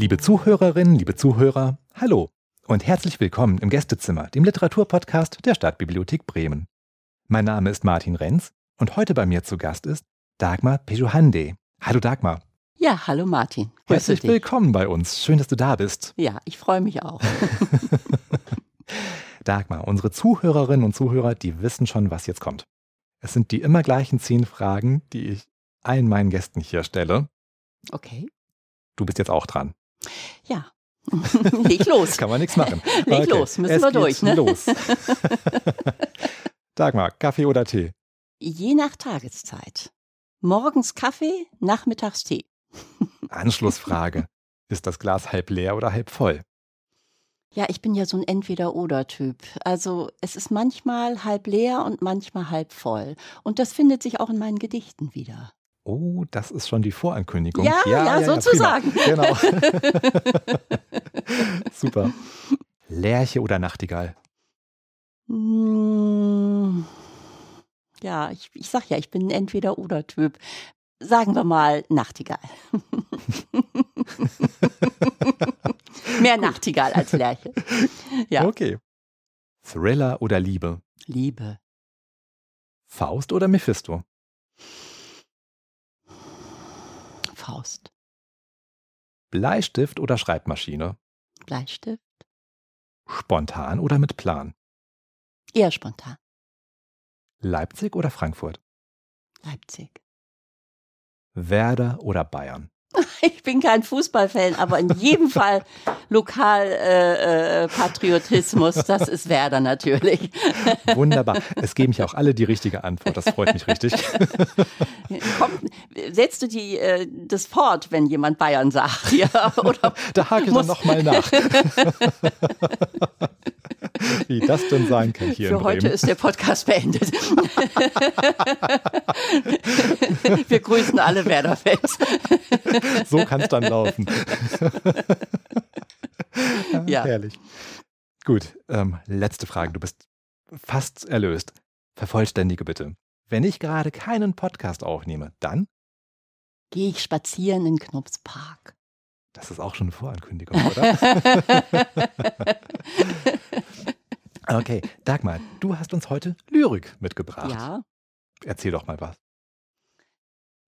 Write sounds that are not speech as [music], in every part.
Liebe Zuhörerinnen, liebe Zuhörer, hallo und herzlich willkommen im Gästezimmer, dem Literaturpodcast der Stadtbibliothek Bremen. Mein Name ist Martin Renz und heute bei mir zu Gast ist Dagmar Pejuhande. Hallo Dagmar. Ja, hallo Martin. Herzlich dich. willkommen bei uns. Schön, dass du da bist. Ja, ich freue mich auch. [laughs] Dagmar, unsere Zuhörerinnen und Zuhörer, die wissen schon, was jetzt kommt. Es sind die immer gleichen zehn Fragen, die ich allen meinen Gästen hier stelle. Okay. Du bist jetzt auch dran. Ja. [laughs] Leg los. [laughs] Kann man nichts machen. Leg okay. los, müssen es wir durch. Ne? Los. Dagmar, Kaffee oder Tee? Je nach Tageszeit. Morgens Kaffee, nachmittags Tee. Anschlussfrage. Ist das Glas halb leer oder halb voll? Ja, ich bin ja so ein Entweder-Oder-Typ. Also es ist manchmal halb leer und manchmal halb voll. Und das findet sich auch in meinen Gedichten wieder. Oh, das ist schon die Vorankündigung. Ja, ja, ja, ja sozusagen. Ja, genau. [laughs] Super. Lerche oder Nachtigall? Hm, ja, ich, ich sag ja, ich bin ein Entweder-Oder-Typ. Sagen wir mal Nachtigall. [laughs] Mehr Gut. Nachtigall als Lerche. [laughs] Ja. Okay. Thriller oder Liebe? Liebe. Faust oder Mephisto? Faust. Bleistift oder Schreibmaschine? Bleistift. Spontan oder mit Plan? Eher spontan. Leipzig oder Frankfurt? Leipzig. Werder oder Bayern? [laughs] Ich bin kein Fußballfan, aber in jedem [laughs] Fall Lokalpatriotismus, äh, äh, das ist Werder natürlich. [laughs] Wunderbar. Es geben ja auch alle die richtige Antwort. Das freut mich richtig. Komm, setzt du die, äh, das fort, wenn jemand Bayern sagt? Ja, oder da hake ich dann nochmal nach. [laughs] Wie das denn sein kann hier Für heute ist der Podcast beendet. [laughs] Wir grüßen alle Werder-Fans. So kann es dann laufen. [laughs] ja. Herrlich. Gut, ähm, letzte Frage. Du bist fast erlöst. Vervollständige bitte. Wenn ich gerade keinen Podcast aufnehme, dann gehe ich spazieren in Knopfspark. Das ist auch schon eine Vorankündigung, oder? Okay, Dagmar, du hast uns heute Lyrik mitgebracht. Ja. Erzähl doch mal was.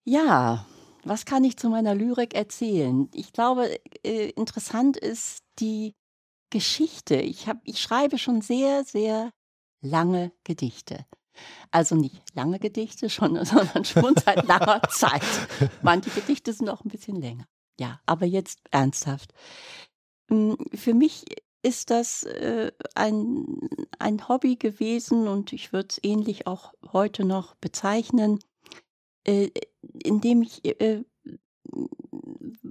Ja, was kann ich zu meiner Lyrik erzählen? Ich glaube, äh, interessant ist die Geschichte. Ich, hab, ich schreibe schon sehr, sehr lange Gedichte. Also nicht lange Gedichte [laughs] schon, sondern schon seit [laughs] langer Zeit. Manche Gedichte sind auch ein bisschen länger. Ja, aber jetzt ernsthaft. Hm, für mich ist das äh, ein, ein Hobby gewesen und ich würde es ähnlich auch heute noch bezeichnen, äh, indem ich äh,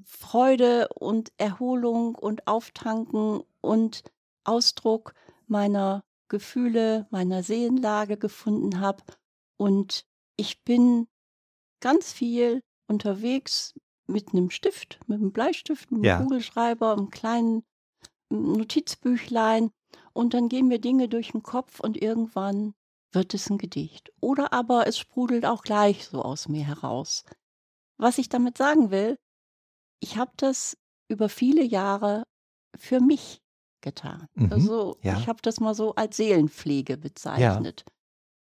Freude und Erholung und Auftanken und Ausdruck meiner Gefühle, meiner Seelenlage gefunden habe. Und ich bin ganz viel unterwegs mit einem Stift, mit einem Bleistift, mit einem ja. Kugelschreiber, einem kleinen Notizbüchlein. Und dann gehen mir Dinge durch den Kopf und irgendwann wird es ein Gedicht. Oder aber es sprudelt auch gleich so aus mir heraus. Was ich damit sagen will, ich habe das über viele Jahre für mich getan. Mhm, also ja. ich habe das mal so als Seelenpflege bezeichnet. Ja.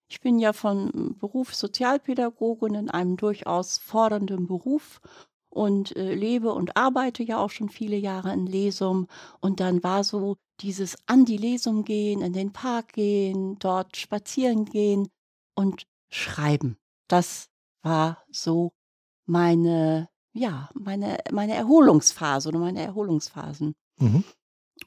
Ich bin ja von Beruf Sozialpädagogin in einem durchaus fordernden Beruf und äh, lebe und arbeite ja auch schon viele Jahre in Lesum. Und dann war so dieses an die Lesum gehen, in den Park gehen, dort spazieren gehen und schreiben. Das war so meine, ja, meine, meine Erholungsphase oder meine Erholungsphasen. Mhm.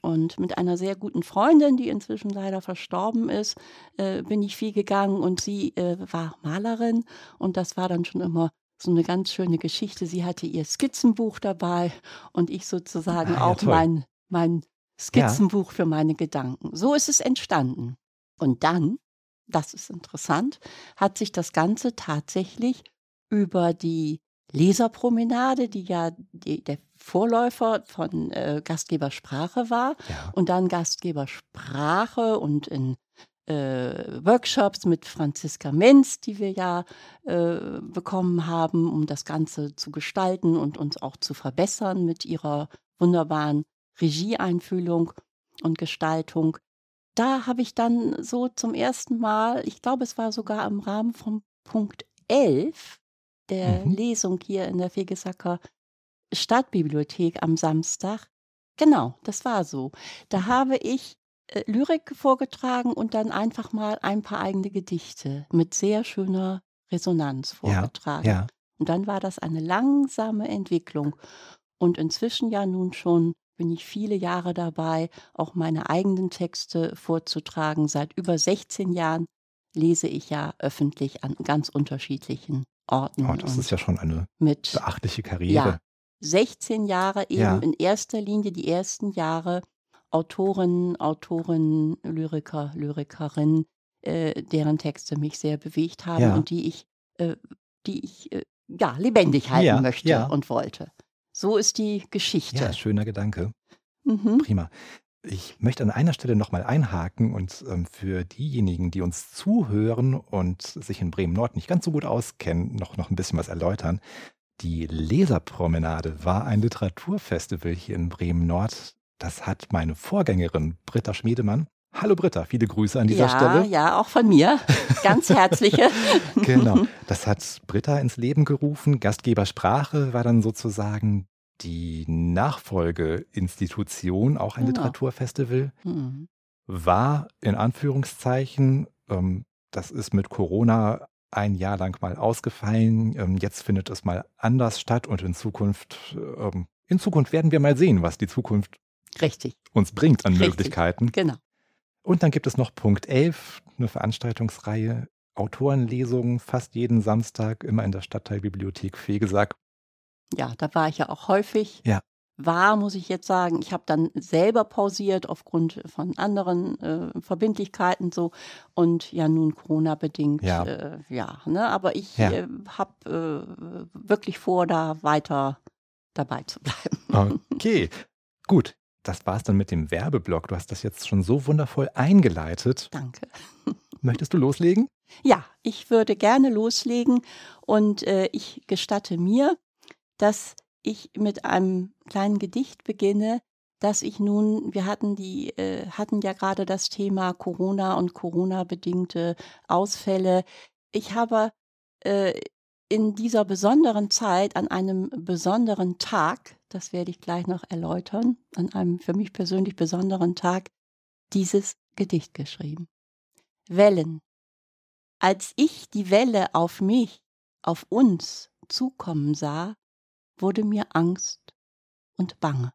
Und mit einer sehr guten Freundin, die inzwischen leider verstorben ist, äh, bin ich viel gegangen und sie äh, war Malerin und das war dann schon immer so eine ganz schöne Geschichte. Sie hatte ihr Skizzenbuch dabei und ich sozusagen ah, ja, auch mein, mein Skizzenbuch ja. für meine Gedanken. So ist es entstanden. Und dann, das ist interessant, hat sich das Ganze tatsächlich über die Leserpromenade, die ja die, der Vorläufer von äh, Gastgebersprache war ja. und dann Gastgebersprache und in Workshops mit Franziska Menz, die wir ja äh, bekommen haben, um das Ganze zu gestalten und uns auch zu verbessern mit ihrer wunderbaren Regieeinfühlung und Gestaltung. Da habe ich dann so zum ersten Mal, ich glaube, es war sogar im Rahmen von Punkt 11 der mhm. Lesung hier in der Fegesacker Stadtbibliothek am Samstag. Genau, das war so. Da habe ich äh, Lyrik vorgetragen und dann einfach mal ein paar eigene Gedichte mit sehr schöner Resonanz vorgetragen. Ja, ja. Und dann war das eine langsame Entwicklung. Und inzwischen ja nun schon bin ich viele Jahre dabei, auch meine eigenen Texte vorzutragen. Seit über 16 Jahren lese ich ja öffentlich an ganz unterschiedlichen Orten. Oh, das ist ja schon eine mit, beachtliche Karriere. Ja, 16 Jahre eben ja. in erster Linie die ersten Jahre Autorinnen, Autoren, Lyriker, Lyrikerinnen, äh, deren Texte mich sehr bewegt haben ja. und die ich, äh, die ich äh, ja, lebendig halten ja, möchte ja. und wollte. So ist die Geschichte. Ja, schöner Gedanke. Mhm. Prima. Ich möchte an einer Stelle nochmal einhaken und ähm, für diejenigen, die uns zuhören und sich in Bremen-Nord nicht ganz so gut auskennen, noch, noch ein bisschen was erläutern. Die Leserpromenade war ein Literaturfestival hier in Bremen-Nord. Das hat meine Vorgängerin Britta Schmiedemann Hallo Britta, viele Grüße an dieser ja, Stelle. Ja, auch von mir. Ganz herzliche. [laughs] genau. Das hat Britta ins Leben gerufen. Gastgebersprache war dann sozusagen die Nachfolgeinstitution, auch ein genau. Literaturfestival. Mhm. War in Anführungszeichen, ähm, das ist mit Corona ein Jahr lang mal ausgefallen. Ähm, jetzt findet es mal anders statt und in Zukunft, ähm, in Zukunft werden wir mal sehen, was die Zukunft Richtig. uns bringt an Richtig. Möglichkeiten. Genau. Und dann gibt es noch Punkt 11, eine Veranstaltungsreihe, Autorenlesungen, fast jeden Samstag, immer in der Stadtteilbibliothek Fegesack. Ja, da war ich ja auch häufig. Ja. War, muss ich jetzt sagen, ich habe dann selber pausiert aufgrund von anderen äh, Verbindlichkeiten so und ja nun Corona bedingt, ja, äh, ja ne? aber ich ja. äh, habe äh, wirklich vor, da weiter dabei zu bleiben. Okay, gut das war es dann mit dem Werbeblock. Du hast das jetzt schon so wundervoll eingeleitet. Danke. [laughs] [laughs] Möchtest du loslegen? Ja, ich würde gerne loslegen und äh, ich gestatte mir, dass ich mit einem kleinen Gedicht beginne, dass ich nun, wir hatten die, äh, hatten ja gerade das Thema Corona und Corona-bedingte Ausfälle. Ich habe äh, in dieser besonderen Zeit, an einem besonderen Tag, das werde ich gleich noch erläutern, an einem für mich persönlich besonderen Tag, dieses Gedicht geschrieben. Wellen. Als ich die Welle auf mich, auf uns zukommen sah, wurde mir Angst und Bange.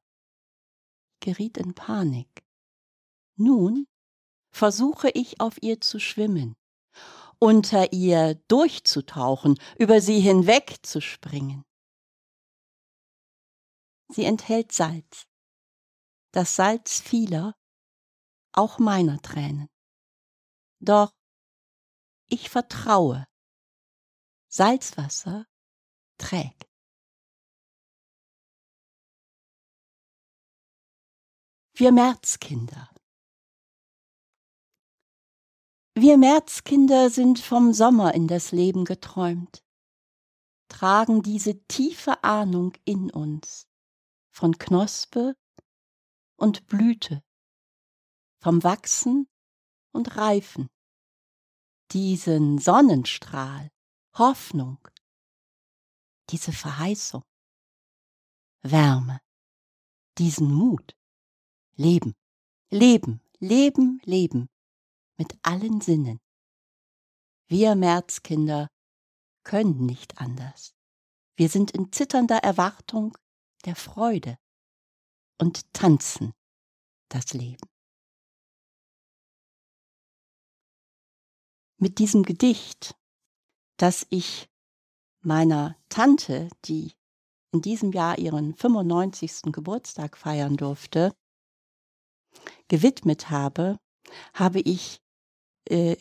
Geriet in Panik. Nun versuche ich auf ihr zu schwimmen, unter ihr durchzutauchen, über sie hinwegzuspringen. Sie enthält Salz, das Salz vieler, auch meiner Tränen. Doch ich vertraue, Salzwasser trägt. Wir Märzkinder. Wir Märzkinder sind vom Sommer in das Leben geträumt, tragen diese tiefe Ahnung in uns, von Knospe und Blüte, vom Wachsen und Reifen, diesen Sonnenstrahl, Hoffnung, diese Verheißung, Wärme, diesen Mut, Leben, Leben, Leben, Leben, mit allen Sinnen. Wir Märzkinder können nicht anders. Wir sind in zitternder Erwartung der Freude und tanzen das Leben. Mit diesem Gedicht, das ich meiner Tante, die in diesem Jahr ihren 95. Geburtstag feiern durfte, gewidmet habe, habe ich äh,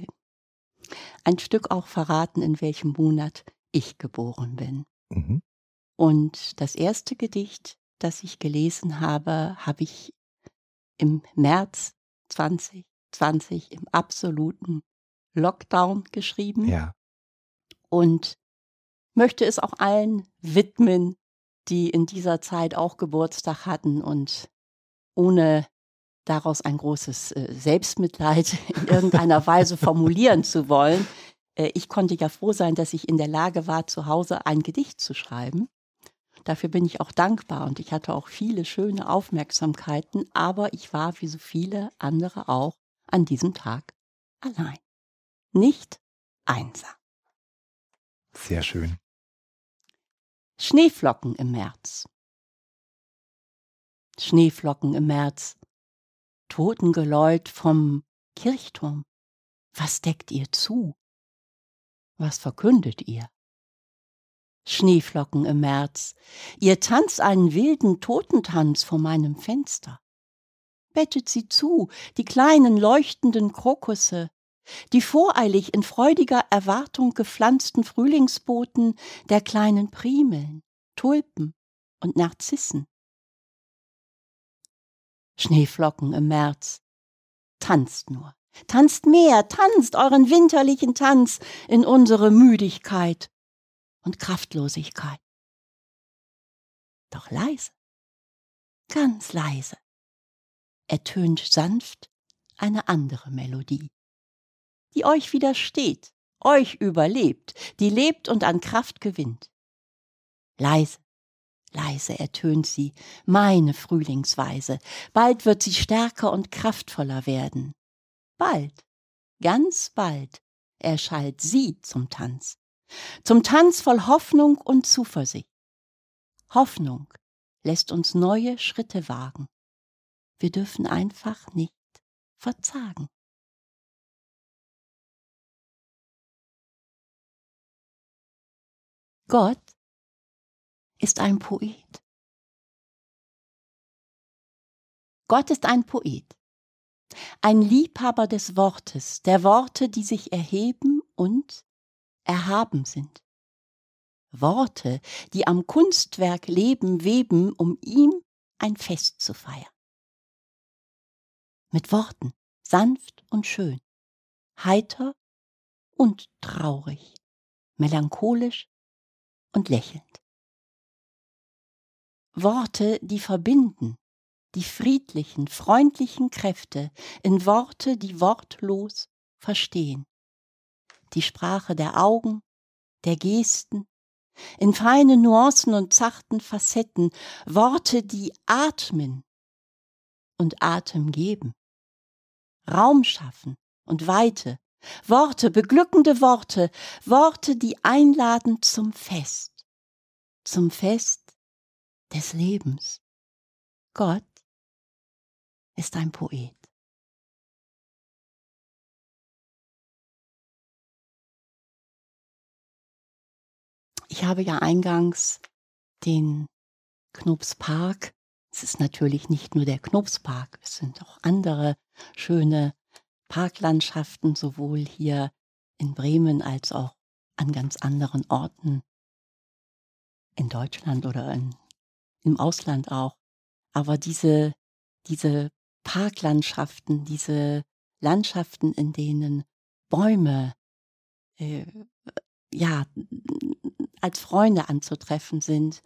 ein Stück auch verraten, in welchem Monat ich geboren bin. Mhm. Und das erste Gedicht, das ich gelesen habe, habe ich im März 2020 im absoluten Lockdown geschrieben. Ja. Und möchte es auch allen widmen, die in dieser Zeit auch Geburtstag hatten und ohne daraus ein großes äh, Selbstmitleid [laughs] in irgendeiner Weise formulieren zu wollen. Äh, ich konnte ja froh sein, dass ich in der Lage war, zu Hause ein Gedicht zu schreiben. Dafür bin ich auch dankbar und ich hatte auch viele schöne Aufmerksamkeiten, aber ich war wie so viele andere auch an diesem Tag allein. Nicht einsam. Sehr schön. Schneeflocken im März. Schneeflocken im März. Totengeläut vom Kirchturm. Was deckt ihr zu? Was verkündet ihr? Schneeflocken im März, ihr tanzt einen wilden Totentanz vor meinem Fenster. Bettet sie zu, die kleinen leuchtenden Krokusse, die voreilig in freudiger Erwartung gepflanzten Frühlingsboten der kleinen Primeln, Tulpen und Narzissen. Schneeflocken im März, tanzt nur, tanzt mehr, tanzt euren winterlichen Tanz in unsere Müdigkeit und Kraftlosigkeit. Doch leise, ganz leise, ertönt sanft eine andere Melodie, die euch widersteht, euch überlebt, die lebt und an Kraft gewinnt. Leise, leise ertönt sie, meine Frühlingsweise, bald wird sie stärker und kraftvoller werden. Bald, ganz bald erschallt sie zum Tanz, zum Tanz voll Hoffnung und Zuversicht. Hoffnung lässt uns neue Schritte wagen. Wir dürfen einfach nicht verzagen. Gott ist ein Poet. Gott ist ein Poet, ein Liebhaber des Wortes, der Worte, die sich erheben und erhaben sind. Worte, die am Kunstwerk leben, weben, um ihm ein Fest zu feiern. Mit Worten, sanft und schön, heiter und traurig, melancholisch und lächelnd. Worte, die verbinden, die friedlichen, freundlichen Kräfte in Worte, die wortlos verstehen die Sprache der Augen, der Gesten, in feine Nuancen und zarten Facetten, Worte, die atmen und Atem geben, Raum schaffen und Weite, Worte, beglückende Worte, Worte, die einladen zum Fest, zum Fest des Lebens. Gott ist ein Poet. Ich habe ja eingangs den Knopspark. Es ist natürlich nicht nur der Knopspark, es sind auch andere schöne Parklandschaften, sowohl hier in Bremen als auch an ganz anderen Orten in Deutschland oder in, im Ausland auch. Aber diese, diese Parklandschaften, diese Landschaften, in denen Bäume äh, ja als Freunde anzutreffen sind.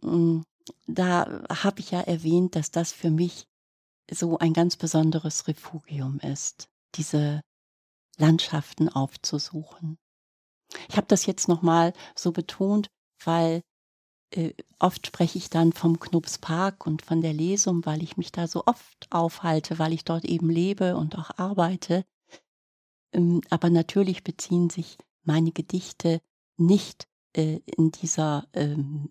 Mm, da habe ich ja erwähnt, dass das für mich so ein ganz besonderes Refugium ist, diese Landschaften aufzusuchen. Ich habe das jetzt nochmal so betont, weil äh, oft spreche ich dann vom Knupspark und von der Lesung, weil ich mich da so oft aufhalte, weil ich dort eben lebe und auch arbeite. Ähm, aber natürlich beziehen sich meine Gedichte nicht äh, in dieser ähm,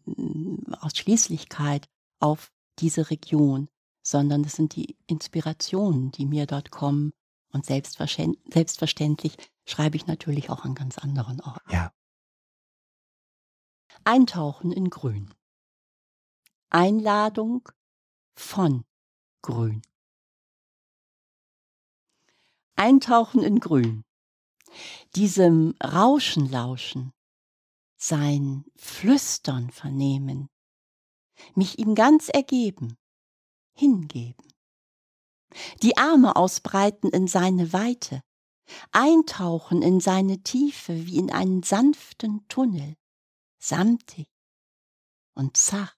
Ausschließlichkeit auf diese Region, sondern es sind die Inspirationen, die mir dort kommen. Und selbstverständlich schreibe ich natürlich auch an ganz anderen Orten. Ja. Eintauchen in Grün. Einladung von Grün. Eintauchen in Grün. Diesem Rauschen lauschen, sein Flüstern vernehmen, mich ihm ganz ergeben, hingeben, die Arme ausbreiten in seine Weite, eintauchen in seine Tiefe wie in einen sanften Tunnel, samtig und zart,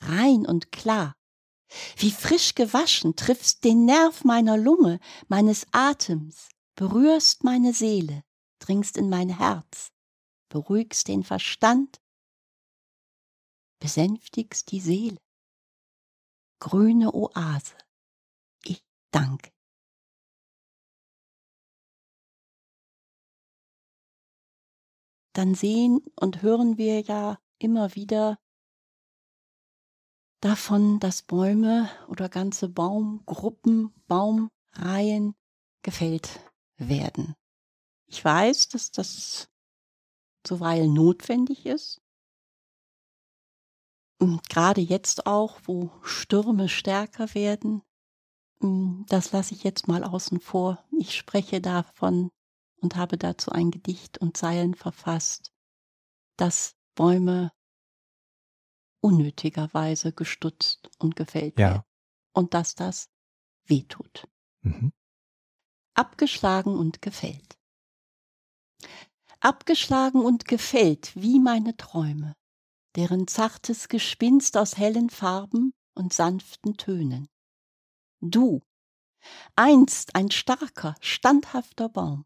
rein und klar. Wie frisch gewaschen triffst den Nerv meiner Lunge, meines Atems, berührst meine Seele, dringst in mein Herz, beruhigst den Verstand, besänftigst die Seele. Grüne Oase, ich danke. Dann sehen und hören wir ja immer wieder davon, dass Bäume oder ganze Baumgruppen, Baumreihen gefällt werden. Ich weiß, dass das zuweilen notwendig ist. Und gerade jetzt auch, wo Stürme stärker werden, hm, das lasse ich jetzt mal außen vor. Ich spreche davon und habe dazu ein Gedicht und Zeilen verfasst, dass Bäume unnötigerweise gestutzt und gefällt Ja. werden und dass das wehtut. Mhm. Abgeschlagen und gefällt. Abgeschlagen und gefällt wie meine Träume, deren zartes Gespinst aus hellen Farben und sanften Tönen. Du, einst ein starker, standhafter Baum,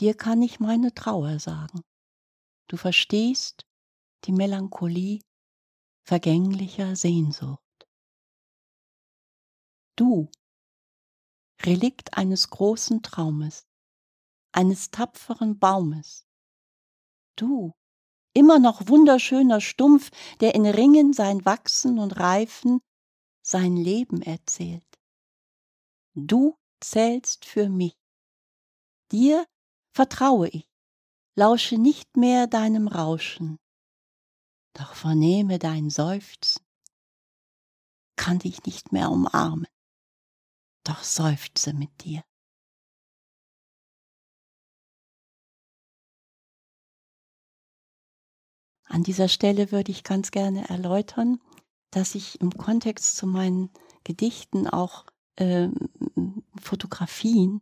dir kann ich meine Trauer sagen. Du verstehst die Melancholie vergänglicher Sehnsucht. Du, Relikt eines großen Traumes, eines tapferen Baumes. Du, immer noch wunderschöner Stumpf, der in Ringen sein Wachsen und Reifen, sein Leben erzählt. Du zählst für mich. Dir vertraue ich, lausche nicht mehr deinem Rauschen, doch vernehme dein Seufzen, kann dich nicht mehr umarmen, doch seufze mit dir. An dieser Stelle würde ich ganz gerne erläutern, dass ich im Kontext zu meinen Gedichten auch ähm, Fotografien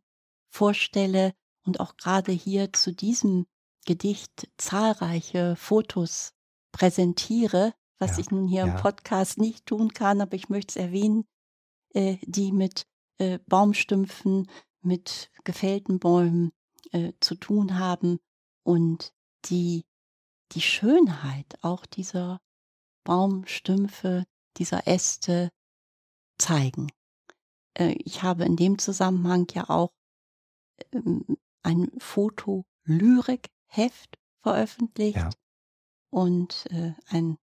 vorstelle und auch gerade hier zu diesem Gedicht zahlreiche Fotos präsentiere, was Ja, ich nun hier ja. im Podcast nicht tun kann, aber ich möchte es erwähnen, äh, die mit äh, Baumstümpfen, mit gefällten Bäumen äh, zu tun haben und die die Schönheit auch dieser Baumstümpfe, dieser Äste zeigen. Äh, ich habe in dem Zusammenhang ja auch ähm, ein Foto-Lyrik-Heft veröffentlicht Ja. und äh, ein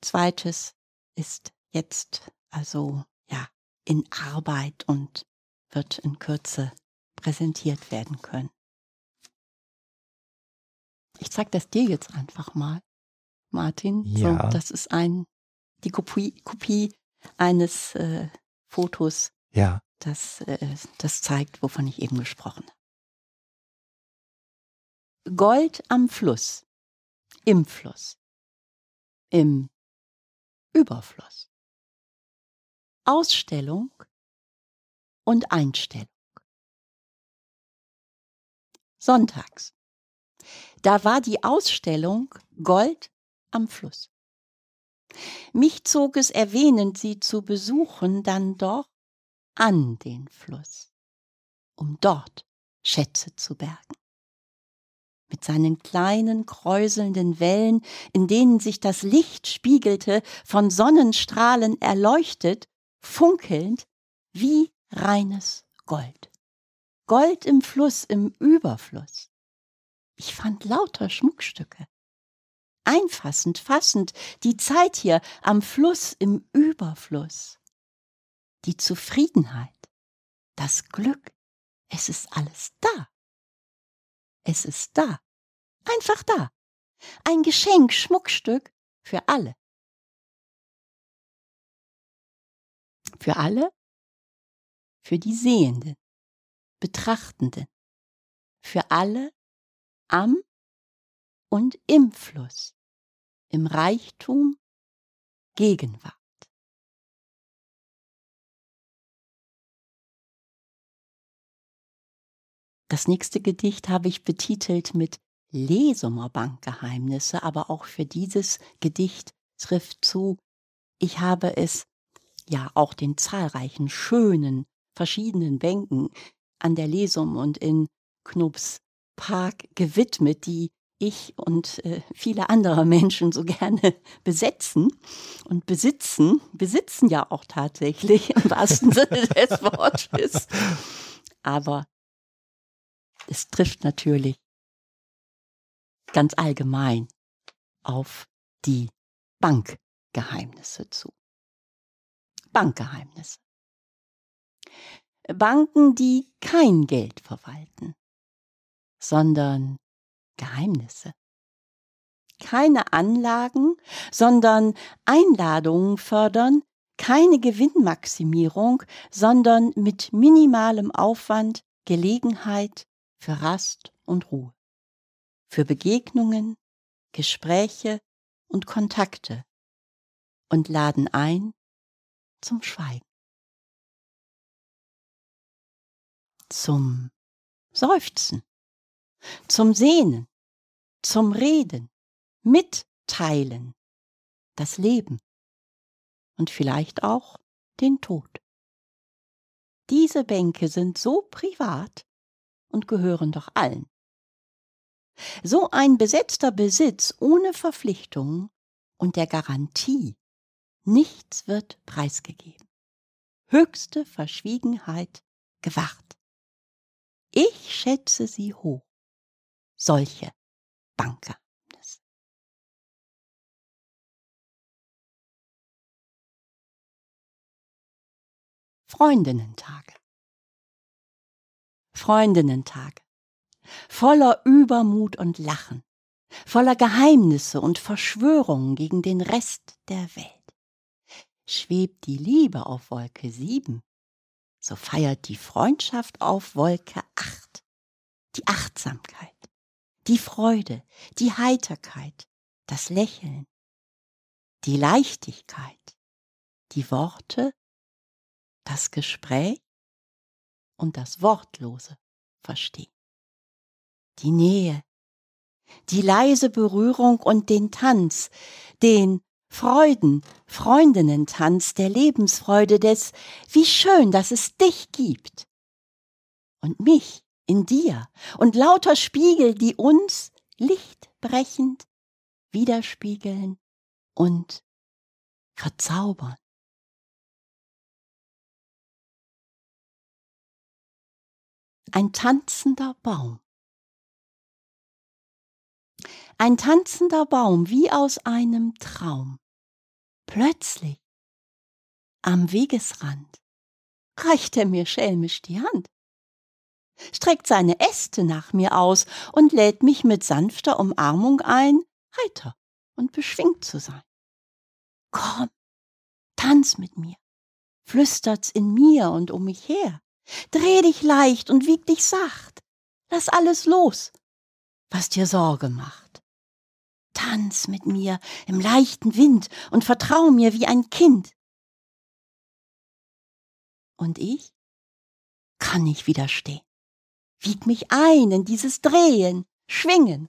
zweites ist jetzt also ja in Arbeit und wird in Kürze präsentiert werden können. Ich zeige das dir jetzt einfach mal, Martin. Ja. So, das ist ein die Kopie, Kopie eines äh, Fotos, Ja. das äh, das zeigt, wovon ich eben gesprochen habe. Gold am Fluss, im Fluss, im Überfluss. Ausstellung und Einstellung. Sonntags. Da war die Ausstellung Gold am Fluss. Mich zog es erwähnend, sie zu besuchen, dann doch an den Fluss, um dort Schätze zu bergen. Mit seinen kleinen kräuselnden Wellen, in denen sich das Licht spiegelte, von Sonnenstrahlen erleuchtet, funkelnd wie reines Gold. Gold im Fluss, im Überfluss. Ich fand lauter Schmuckstücke. Einfassend, fassend, die Zeit hier am Fluss im Überfluss. Die Zufriedenheit, das Glück, es ist alles da. Es ist da. Einfach da. Ein Geschenk, Schmuckstück für alle. Für alle? Für die Sehenden, Betrachtenden. Für alle am und im Fluss, im Reichtum Gegenwart. Das nächste Gedicht habe ich betitelt mit Lesumer Bankgeheimnisse, aber auch für dieses Gedicht trifft zu Ich habe es ja auch den zahlreichen schönen, verschiedenen Bänken an der Lesum und in Knobs Park gewidmet, die ich und äh, viele andere [laughs] Menschen so gerne besetzen und besitzen, besitzen ja auch tatsächlich im wahrsten [laughs] Sinne des Wortes. Aber es trifft natürlich ganz allgemein auf die Bankgeheimnisse zu. Bankgeheimnisse. Banken, die kein Geld verwalten, sondern Geheimnisse. Keine Anlagen, sondern Einladungen fördern, keine Gewinnmaximierung, sondern mit minimalem Aufwand Gelegenheit für Rast und Ruhe, für Begegnungen, Gespräche und Kontakte und laden ein zum Schweigen, zum Seufzen, zum Sehnen, zum Reden, Mitteilen, das Leben und vielleicht auch den Tod. Diese Bänke sind so privat und gehören doch allen. So ein besetzter Besitz ohne Verpflichtungen und der Garantie, nichts wird preisgegeben. Höchste Verschwiegenheit gewacht. Ich schätze sie hoch solche Bankgeheimnisse. Freundinnentage. Freundinnentage. Voller Übermut und Lachen, voller Geheimnisse und Verschwörungen gegen den Rest der Welt. Schwebt die Liebe auf Wolke sieben, so feiert die Freundschaft auf Wolke acht. Die Achtsamkeit die Freude, die Heiterkeit, das Lächeln, die Leichtigkeit, die Worte, das Gespräch und das Wortlose Verstehen. Die Nähe, die leise Berührung und den Tanz, den Freuden, Freundinnentanz der Lebensfreude des, wie schön, dass es dich gibt. Und mich, in dir und lauter Spiegel, die uns lichtbrechend widerspiegeln und verzaubern. Ein tanzender Baum. Ein tanzender Baum wie aus einem Traum. Plötzlich, am Wegesrand, reicht er mir schelmisch die Hand streckt seine Äste nach mir aus und lädt mich mit sanfter Umarmung ein, heiter und beschwingt zu sein. Komm, tanz mit mir, flüstert's in mir und um mich her. Dreh dich leicht und wieg dich sacht. Lass alles los, was dir Sorge macht. Tanz mit mir im leichten Wind und vertrau mir wie ein Kind. Und ich kann nicht widerstehen wieg mich ein in dieses Drehen, Schwingen.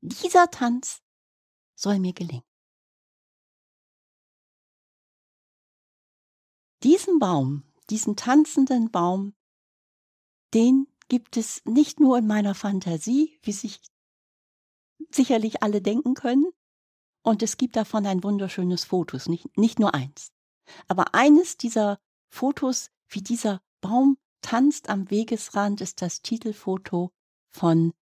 Dieser Tanz soll mir gelingen. Diesen Baum, diesen tanzenden Baum, den gibt es nicht nur in meiner Fantasie, wie sich sicherlich alle denken können, und es gibt davon ein wunderschönes Fotos, nicht, nicht nur eins. Aber eines dieser Fotos, wie dieser Baum tanzt am Wegesrand ist das Titelfoto von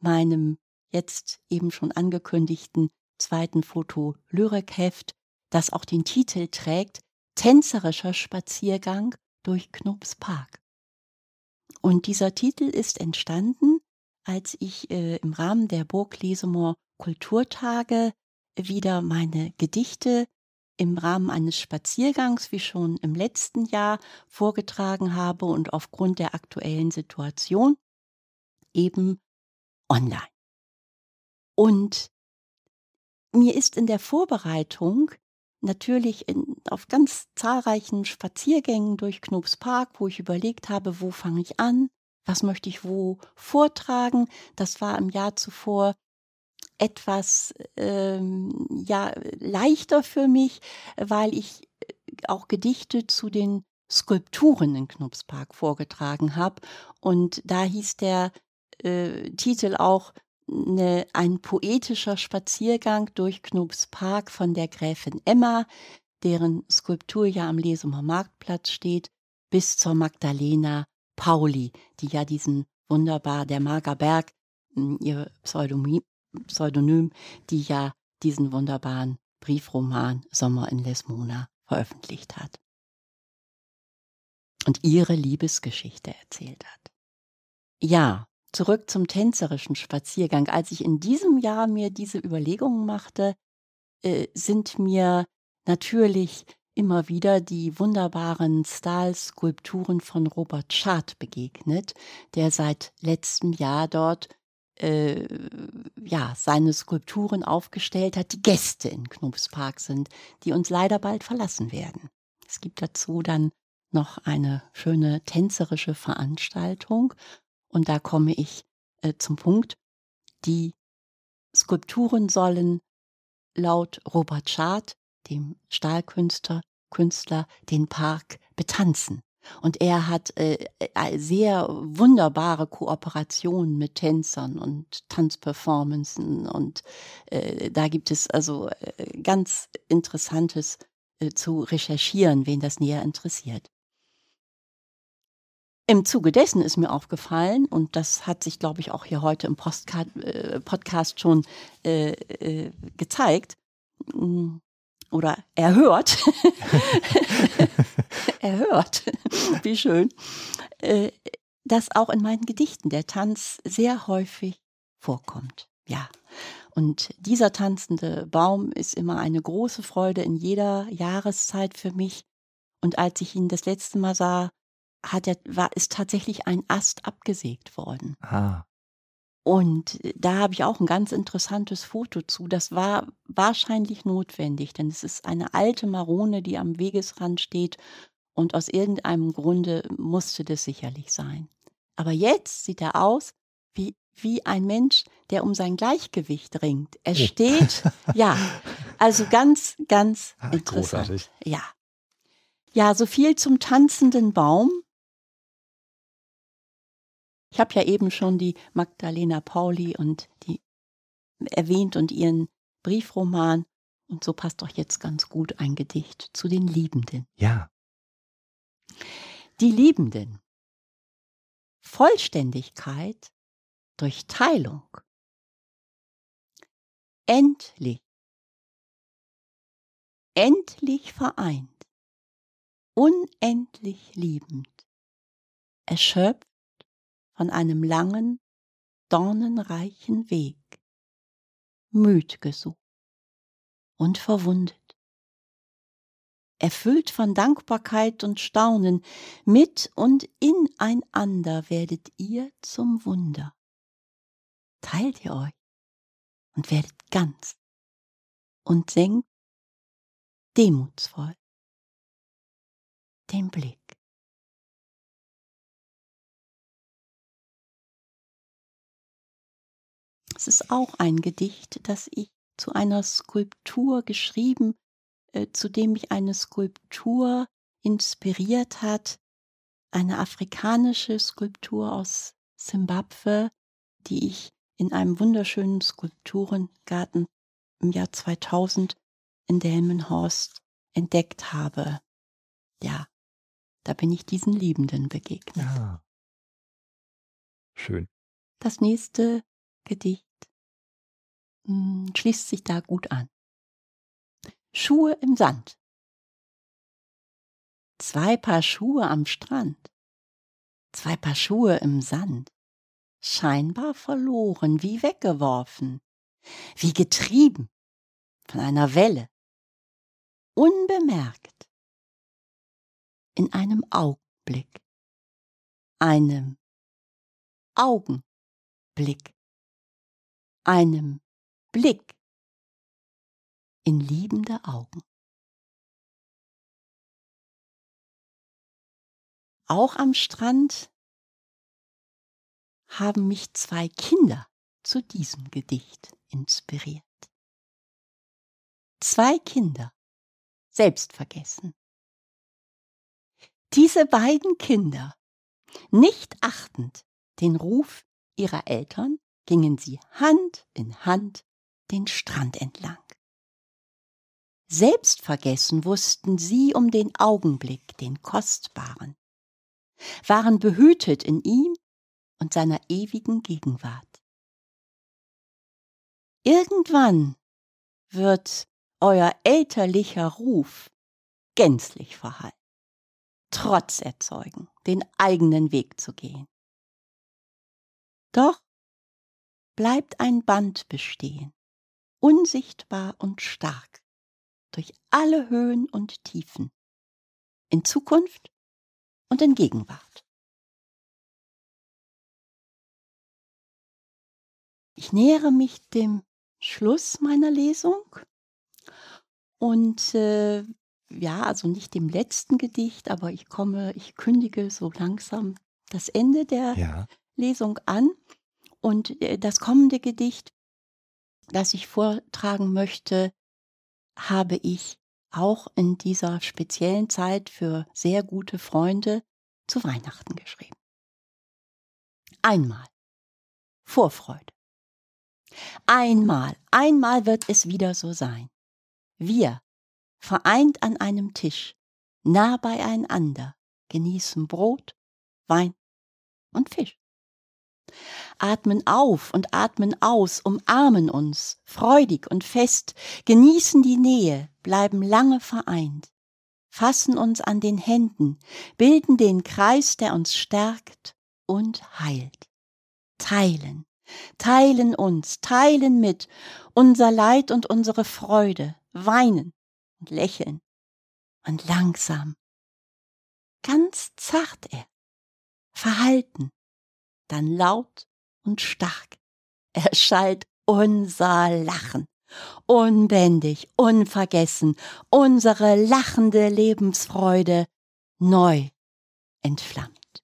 meinem jetzt eben schon angekündigten zweiten Foto Lyrikheft, das auch den Titel trägt Tänzerischer Spaziergang durch Knopps Park. Und dieser Titel ist entstanden, als ich äh, im Rahmen der Burg Lesemore Kulturtage wieder meine Gedichte im Rahmen eines Spaziergangs, wie schon im letzten Jahr vorgetragen habe und aufgrund der aktuellen Situation eben online. Und mir ist in der Vorbereitung natürlich in, auf ganz zahlreichen Spaziergängen durch Knobs Park, wo ich überlegt habe, wo fange ich an, was möchte ich wo vortragen. Das war im Jahr zuvor etwas ähm, ja leichter für mich, weil ich auch Gedichte zu den Skulpturen in Knupspark vorgetragen habe. Und da hieß der äh, Titel auch ne, ein poetischer Spaziergang durch Knupspark von der Gräfin Emma, deren Skulptur ja am Lesumer Marktplatz steht, bis zur Magdalena Pauli, die ja diesen wunderbar, der Magerberg, hm, ihr Pseudonym, Pseudonym, die ja diesen wunderbaren Briefroman Sommer in Lesmona veröffentlicht hat und ihre Liebesgeschichte erzählt hat. Ja, zurück zum tänzerischen Spaziergang. Als ich in diesem Jahr mir diese Überlegungen machte, äh, sind mir natürlich immer wieder die wunderbaren Stahl-Skulpturen von Robert Schad begegnet, der seit letztem Jahr dort äh, ja, seine Skulpturen aufgestellt hat, die Gäste in Knupspark sind, die uns leider bald verlassen werden. Es gibt dazu dann noch eine schöne tänzerische Veranstaltung und da komme ich äh, zum Punkt. Die Skulpturen sollen laut Robert Schad dem Stahlkünstler, Künstler, den Park betanzen. Und er hat äh, äh, sehr wunderbare Kooperationen mit Tänzern und Tanzperformancen. Und äh, da gibt es also äh, ganz Interessantes äh, zu recherchieren, wen das näher interessiert. Im Zuge dessen ist mir aufgefallen, und das hat sich, glaube ich, auch hier heute im Postcard, äh, Podcast schon gezeigt, mm, oder erhört, [laughs] [laughs] erhört, wie schön, äh, dass auch in meinen Gedichten der Tanz sehr häufig vorkommt. Ja. Und dieser tanzende Baum ist immer eine große Freude in jeder Jahreszeit für mich. Und als ich ihn das letzte Mal sah, hat er, war, ist tatsächlich ein Ast abgesägt worden. Ah. Und äh, da habe ich auch ein ganz interessantes Foto zu. Das war wahrscheinlich notwendig, denn es ist eine alte Marone, die am Wegesrand steht und aus irgendeinem Grunde musste das sicherlich sein. Aber jetzt sieht er aus wie, wie ein Mensch, der um sein Gleichgewicht ringt. Er oh. steht, [laughs] ja, also ganz, ganz Ach, interessant. Großartig. Ja. Ja, so viel zum tanzenden Baum. Ich habe ja eben schon die Magdalena Pauli und die erwähnt und ihren Briefroman. Und so passt doch jetzt ganz gut ein Gedicht zu den Liebenden. Ja. Die Liebenden. Vollständigkeit durch Teilung. Endlich. Endlich vereint. Unendlich liebend. Erschöpft von einem langen, dornenreichen Weg, müd gesucht und verwundet. Erfüllt von Dankbarkeit und Staunen, mit und ineinander werdet ihr zum Wunder. Teilt ihr euch und werdet ganz und senkt demutsvoll den Blick. Es ist auch ein Gedicht, das ich zu einer Skulptur geschrieben, äh, zu dem mich eine Skulptur inspiriert hat, eine afrikanische Skulptur aus Simbabwe, die ich in einem wunderschönen Skulpturengarten im Jahr 2000 in Delmenhorst entdeckt habe. Ja, da bin ich diesen Liebenden begegnet. Ja. Schön. Das nächste Gedicht hm, schließt sich da gut an. Schuhe im Sand. Zwei Paar Schuhe am Strand. Zwei Paar Schuhe im Sand. Scheinbar verloren, wie weggeworfen, wie getrieben von einer Welle. Unbemerkt. In einem Augenblick. Einem Augenblick einem Blick in liebende Augen. Auch am Strand haben mich zwei Kinder zu diesem Gedicht inspiriert. Zwei Kinder, selbstvergessen. Diese beiden Kinder, nicht achtend den Ruf ihrer Eltern, gingen sie Hand in Hand den Strand entlang. Selbstvergessen wussten sie um den Augenblick, den kostbaren, waren behütet in ihm und seiner ewigen Gegenwart. Irgendwann wird euer elterlicher Ruf gänzlich verhallen, Trotz erzeugen, den eigenen Weg zu gehen. Doch bleibt ein Band bestehen, unsichtbar und stark, durch alle Höhen und Tiefen, in Zukunft und in Gegenwart. Ich nähere mich dem Schluss meiner Lesung und äh, ja, also nicht dem letzten Gedicht, aber ich komme, ich kündige so langsam das Ende der ja. Lesung an. Und äh, das kommende Gedicht, das ich vortragen möchte, habe ich auch in dieser speziellen Zeit für sehr gute Freunde zu Weihnachten geschrieben. Einmal. Vorfreude. Einmal, einmal wird es wieder so sein. Wir, vereint an einem Tisch, nah beieinander, genießen Brot, Wein und Fisch. Atmen auf und atmen aus, umarmen uns, freudig und fest, genießen die Nähe, bleiben lange vereint, fassen uns an den Händen, bilden den Kreis, der uns stärkt und heilt. Teilen, teilen uns, teilen mit unser Leid und unsere Freude, weinen und lächeln und langsam, ganz zart er, verhalten, dann laut und stark erschallt unser Lachen, unbändig, unvergessen, unsere lachende Lebensfreude neu entflammt.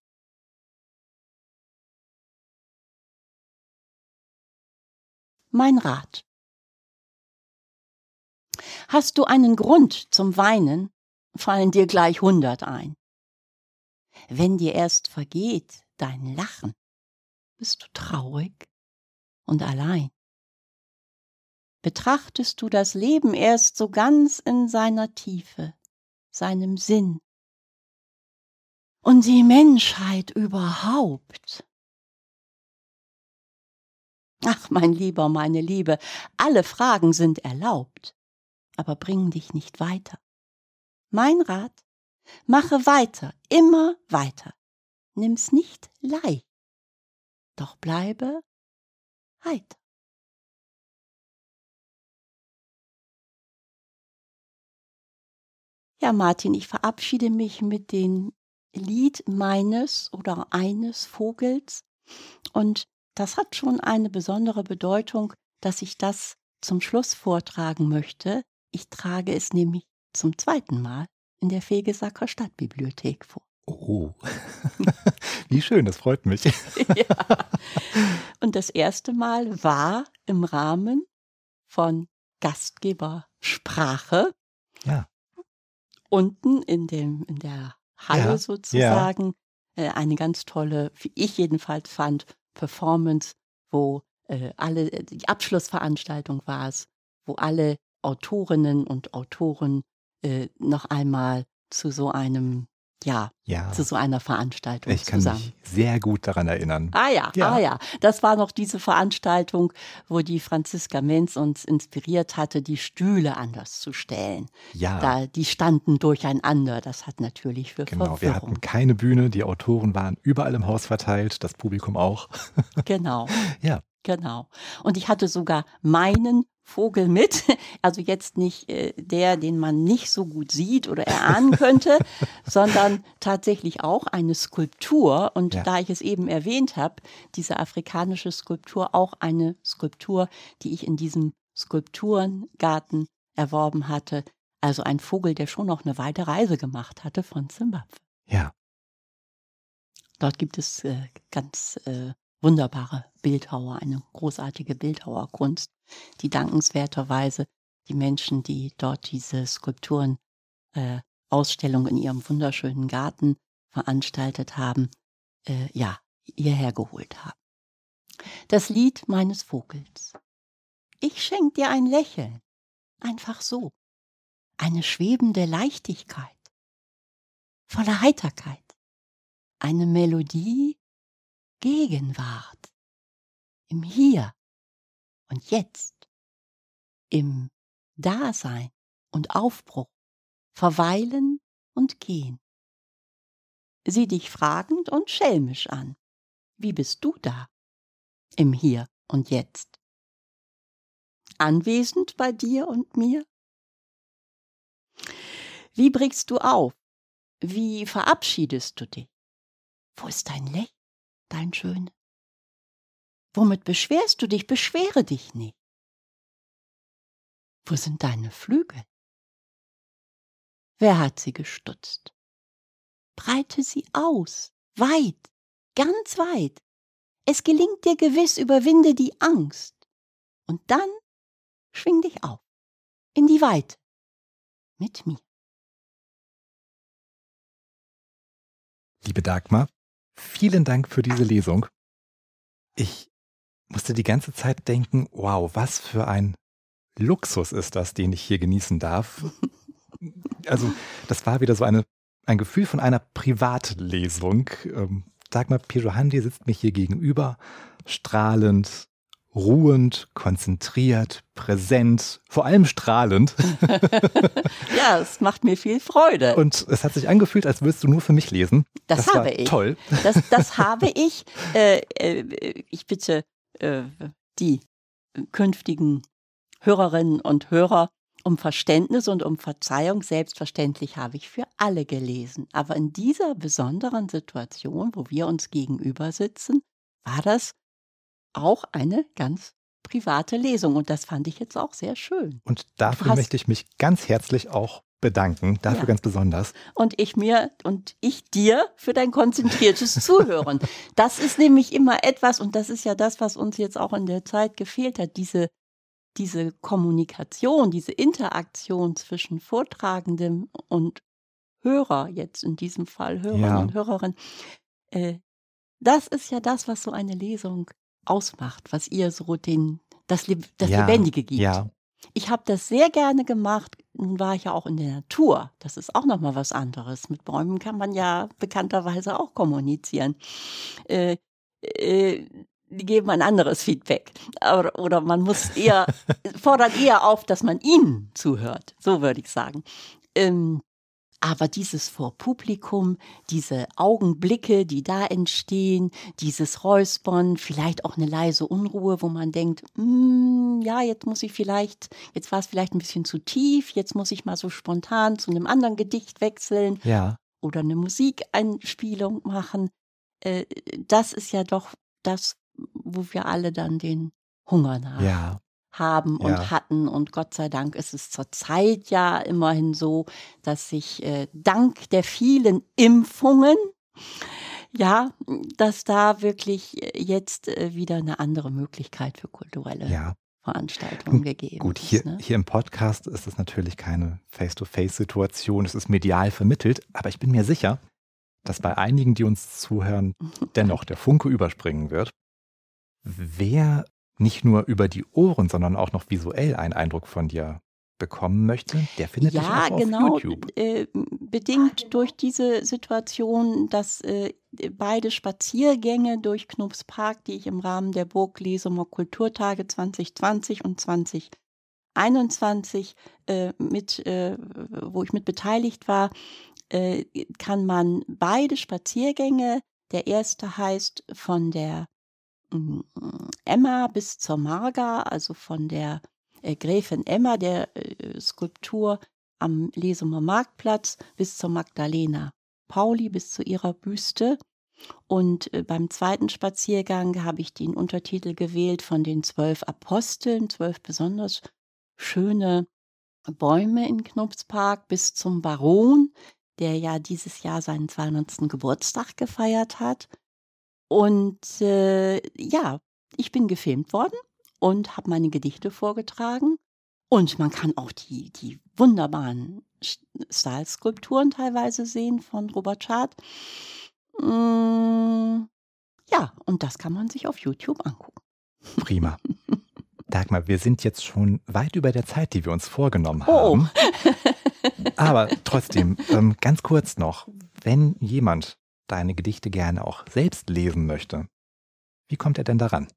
Mein Rat. Hast du einen Grund zum Weinen, fallen dir gleich hundert ein. Wenn dir erst vergeht dein Lachen, bist du traurig und allein. Betrachtest du das Leben erst so ganz in seiner Tiefe, seinem Sinn und die Menschheit überhaupt, Ach, mein Lieber, meine Liebe, alle Fragen sind erlaubt, aber bringen dich nicht weiter. Mein Rat, mache weiter, immer weiter. Nimm's nicht leicht, doch bleibe heiter. Ja, Martin, ich verabschiede mich mit dem Lied meines oder eines Vogels und das hat schon eine besondere Bedeutung, dass ich das zum Schluss vortragen möchte. Ich trage es nämlich zum zweiten Mal in der Fegesacker Stadtbibliothek vor. Oh, [laughs] wie schön, das freut mich. [laughs] ja. Und das erste Mal war im Rahmen von Gastgebersprache. Ja. Unten in, dem, in der Halle ja. sozusagen. Ja. Äh, eine ganz tolle, wie ich jedenfalls fand, Performance, wo äh, alle, äh, die Abschlussveranstaltung war es, wo alle Autorinnen und Autoren äh, noch einmal zu so einem ja, ja, zu so einer Veranstaltung ich zusammen. Ich kann mich sehr gut daran erinnern. Ah ja, ja, ah ja. Das war noch diese Veranstaltung, wo die Franziska Menz uns inspiriert hatte, die Stühle anders zu stellen. Ja. Da, die standen durcheinander. Das hat natürlich für Genau, Verwirrung. wir hatten keine Bühne, die Autoren waren überall im Haus verteilt, das Publikum auch. [laughs] Genau. ja. Genau. Und ich hatte sogar meinen Vogel mit. [laughs] Also jetzt nicht äh, der, den man nicht so gut sieht oder erahnen [laughs] könnte, sondern tatsächlich auch eine Skulptur. Und ja. da ich es eben erwähnt habe, diese afrikanische Skulptur, auch eine Skulptur, die ich in diesem Skulpturengarten erworben hatte. Also ein Vogel, der schon noch eine weite Reise gemacht hatte von Zimbabwe. Ja. Dort gibt es äh, ganz äh, wunderbare Bildhauer, eine großartige Bildhauerkunst, die dankenswerterweise die Menschen, die dort diese Skulpturen äh, Ausstellung in ihrem wunderschönen Garten veranstaltet haben, äh, ja, hierher geholt haben. Das Lied meines Vogels. Ich schenk dir ein Lächeln, einfach so, eine schwebende Leichtigkeit, voller Heiterkeit, eine Melodie Gegenwart, im Hier und Jetzt, im Dasein und Aufbruch, Verweilen und Gehen. Sieh dich fragend und schelmisch an. Wie bist du da? Im Hier und Jetzt. Anwesend bei dir und mir? Wie brichst du auf? Wie verabschiedest du dich? Wo ist dein Lächeln? Dein Schöne? Womit beschwerst du dich? Beschwere dich nicht. Wo sind deine Flügel? Wer hat sie gestutzt? Breite sie aus, weit, ganz weit. Es gelingt dir gewiss, überwinde die Angst. Und dann schwing dich auf, in die Weite, mit mir. Liebe Dagmar, Vielen Dank für diese Lesung. Ich musste die ganze Zeit denken, wow, was für ein Luxus ist das, den ich hier genießen darf. [laughs] Also, das war wieder so eine, ein Gefühl von einer Privatlesung. Ähm, Dagmar Pirohandi sitzt mir hier gegenüber, strahlend, ruhend, konzentriert, präsent, vor allem strahlend. [laughs] ja, es macht mir viel Freude. Und es hat sich angefühlt, als würdest du nur für mich lesen. Das, das habe ich. Toll. Das, das [laughs] habe ich. Äh, äh, ich bitte äh, die künftigen Hörerinnen und Hörer um Verständnis und um Verzeihung. Selbstverständlich habe ich für alle gelesen. Aber in dieser besonderen Situation, wo wir uns gegenüber sitzen, war das auch eine ganz private Lesung. Und das fand ich jetzt auch sehr schön. Und dafür möchte ich mich ganz herzlich auch bedanken, dafür ja. ganz besonders. Und ich mir und ich dir für dein konzentriertes Zuhören. Das ist nämlich immer etwas, und das ist ja das, was uns jetzt auch in der Zeit gefehlt hat, diese, diese Kommunikation, diese Interaktion zwischen Vortragendem und Hörer, jetzt in diesem Fall Hörer ja. und Hörerin. Äh, das ist ja das, was so eine Lesung ausmacht, was ihr so den, das, das ja, Lebendige gibt. Ja. Ich habe das sehr gerne gemacht. Nun war ich ja auch in der Natur. Das ist auch noch mal was anderes. Mit Bäumen kann man ja bekannterweise auch kommunizieren. Äh, äh, die geben ein anderes Feedback. Oder, oder man muss eher, [laughs] fordert eher auf, dass man ihnen zuhört. So würde ich sagen. Ähm, aber dieses vor Publikum, diese Augenblicke, die da entstehen, dieses Räuspern, vielleicht auch eine leise Unruhe, wo man denkt, mm, ja, jetzt muss ich vielleicht, jetzt war es vielleicht ein bisschen zu tief, jetzt muss ich mal so spontan zu einem anderen Gedicht wechseln ja. oder eine Musikeinspielung machen. Äh, das ist ja doch das, wo wir alle dann den Hunger nach ja haben und ja. hatten. Und Gott sei Dank ist es zurzeit ja immerhin so, dass sich äh, dank der vielen Impfungen ja, dass da wirklich jetzt äh, wieder eine andere Möglichkeit für kulturelle ja. Veranstaltungen gegeben Gut, hier, ist, ne? hier im Podcast ist es natürlich keine Face-to-Face-Situation, es ist medial vermittelt, aber ich bin mir sicher, dass bei einigen, die uns zuhören, [laughs] dennoch der Funke überspringen wird. Wer nicht nur über die Ohren, sondern auch noch visuell einen Eindruck von dir bekommen möchte, der findet ja, dich auch genau, auf YouTube. Äh, bedingt durch diese Situation, dass äh, beide Spaziergänge durch Knopfs Park, die ich im Rahmen der Burg Lesumer Kulturtage 2020 und 2021 äh, mit, äh, wo ich mit beteiligt war, äh, kann man beide Spaziergänge, der erste heißt von der Emma bis zur Marga, also von der äh, Gräfin Emma, der äh, Skulptur am Lesumer Marktplatz, bis zur Magdalena Pauli, bis zu ihrer Büste. Und äh, beim zweiten Spaziergang habe ich den Untertitel gewählt von den zwölf Aposteln, zwölf besonders schöne Bäume in Knopspark bis zum Baron, der ja dieses Jahr seinen 200. Geburtstag gefeiert hat. Und äh, ja, ich bin gefilmt worden und habe meine Gedichte vorgetragen. Und man kann auch die, die wunderbaren Style-Skulpturen teilweise sehen von Robert Schad. Mm, ja, und das kann man sich auf YouTube angucken. Prima. Dagmar, wir sind jetzt schon weit über der Zeit, die wir uns vorgenommen oh. haben. Oh. [laughs] Aber trotzdem, ähm, ganz kurz noch, wenn jemand deine Gedichte gerne auch selbst lesen möchte, wie kommt er denn daran?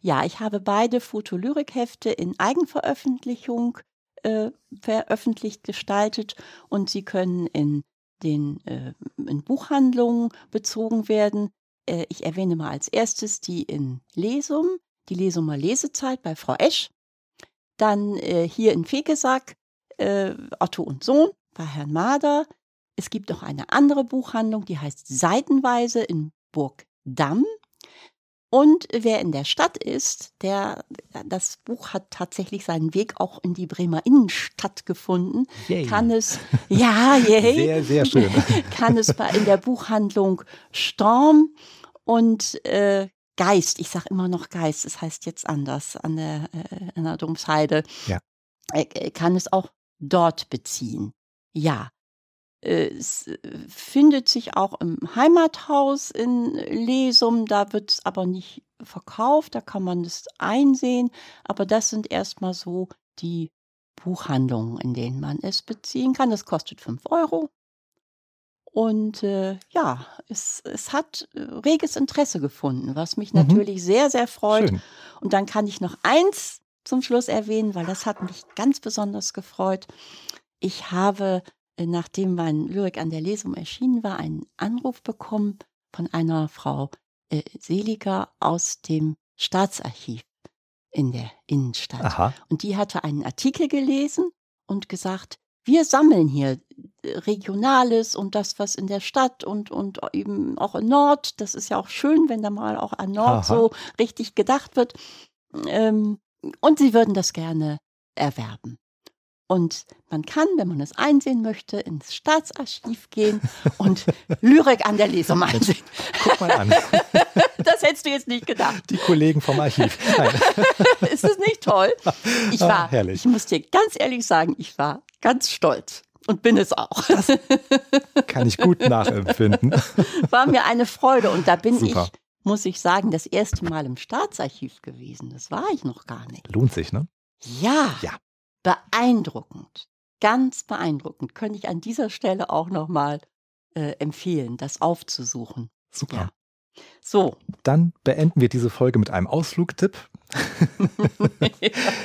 Ja, ich habe beide Fotolyrikhefte in Eigenveröffentlichung äh, veröffentlicht gestaltet und sie können in den äh, in Buchhandlungen bezogen werden. Äh, ich erwähne mal als erstes die in Lesum, die Lesumer Lesezeit bei Frau Esch. Dann äh, hier in Fegesack äh, Otto und Sohn bei Herrn Mader. Es gibt noch eine andere Buchhandlung, die heißt Seitenweise in Burg Damm. Und wer in der Stadt ist, der, das Buch hat tatsächlich seinen Weg auch in die Bremer Innenstadt gefunden, yay. kann es, [laughs] ja, yay, sehr, sehr schön, [laughs] kann es bei, in der Buchhandlung Storm und äh, Geist, ich sage immer noch Geist, es heißt jetzt anders, an der, äh, an der Domsheide, ja. äh, kann es auch dort beziehen. Ja, es äh, findet sich auch im Heimathaus in Lesum, da wird es aber nicht verkauft, da kann man es einsehen, aber das sind erstmal so die Buchhandlungen, in denen man es beziehen kann. Das kostet 5 Euro. Und äh, ja, es, es hat äh, reges Interesse gefunden, was mich mhm. natürlich sehr, sehr freut. Schön. Und dann kann ich noch eins zum Schluss erwähnen, weil das hat mich ganz besonders gefreut. Ich habe nachdem mein Lyrik an der Lesung erschienen war, einen Anruf bekommen von einer Frau äh, Seliger aus dem Staatsarchiv in der Innenstadt. Aha. Und die hatte einen Artikel gelesen und gesagt, wir sammeln hier äh, Regionales und das, was in der Stadt und, und eben auch in Nord. Das ist ja auch schön, wenn da mal auch an Nord Aha. so richtig gedacht wird. Ähm, und sie würden das gerne erwerben. Und man kann, wenn man es einsehen möchte, ins Staatsarchiv gehen und Lyrik an der Lesung einsehen. Guck mal an. [laughs] Das hättest du jetzt nicht gedacht. Die Kollegen vom Archiv. Nein. [laughs] Ist das nicht toll? Ich ah, war, ah, ich muss dir ganz ehrlich sagen, ich war ganz stolz. Und bin es auch. Das kann ich gut nachempfinden. [laughs] War mir eine Freude. Und da bin Super. ich, muss ich sagen, das erste Mal im Staatsarchiv gewesen. Das war ich noch gar nicht. Lohnt sich, ne? Ja. Ja beeindruckend, ganz beeindruckend. Könnte ich an dieser Stelle auch nochmal äh, empfehlen, das aufzusuchen. Super. Ja. So. Dann beenden wir diese Folge mit einem Ausflugtipp. ja.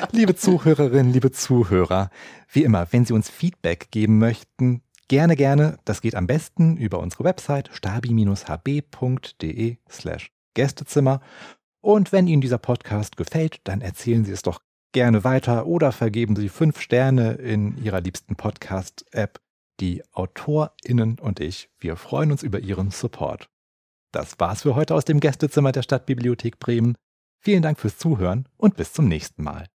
[laughs] Liebe Zuhörerinnen, liebe Zuhörer, wie immer, wenn Sie uns Feedback geben möchten, gerne, gerne. Das geht am besten über unsere Website stabi-hb.de slash Gästezimmer. Und wenn Ihnen dieser Podcast gefällt, dann erzählen Sie es doch gerne weiter oder vergeben Sie fünf Sterne in Ihrer liebsten Podcast-App. Die AutorInnen und ich, wir freuen uns über Ihren Support. Das war's für heute aus dem Gästezimmer der Stadtbibliothek Bremen. Vielen Dank fürs Zuhören und bis zum nächsten Mal.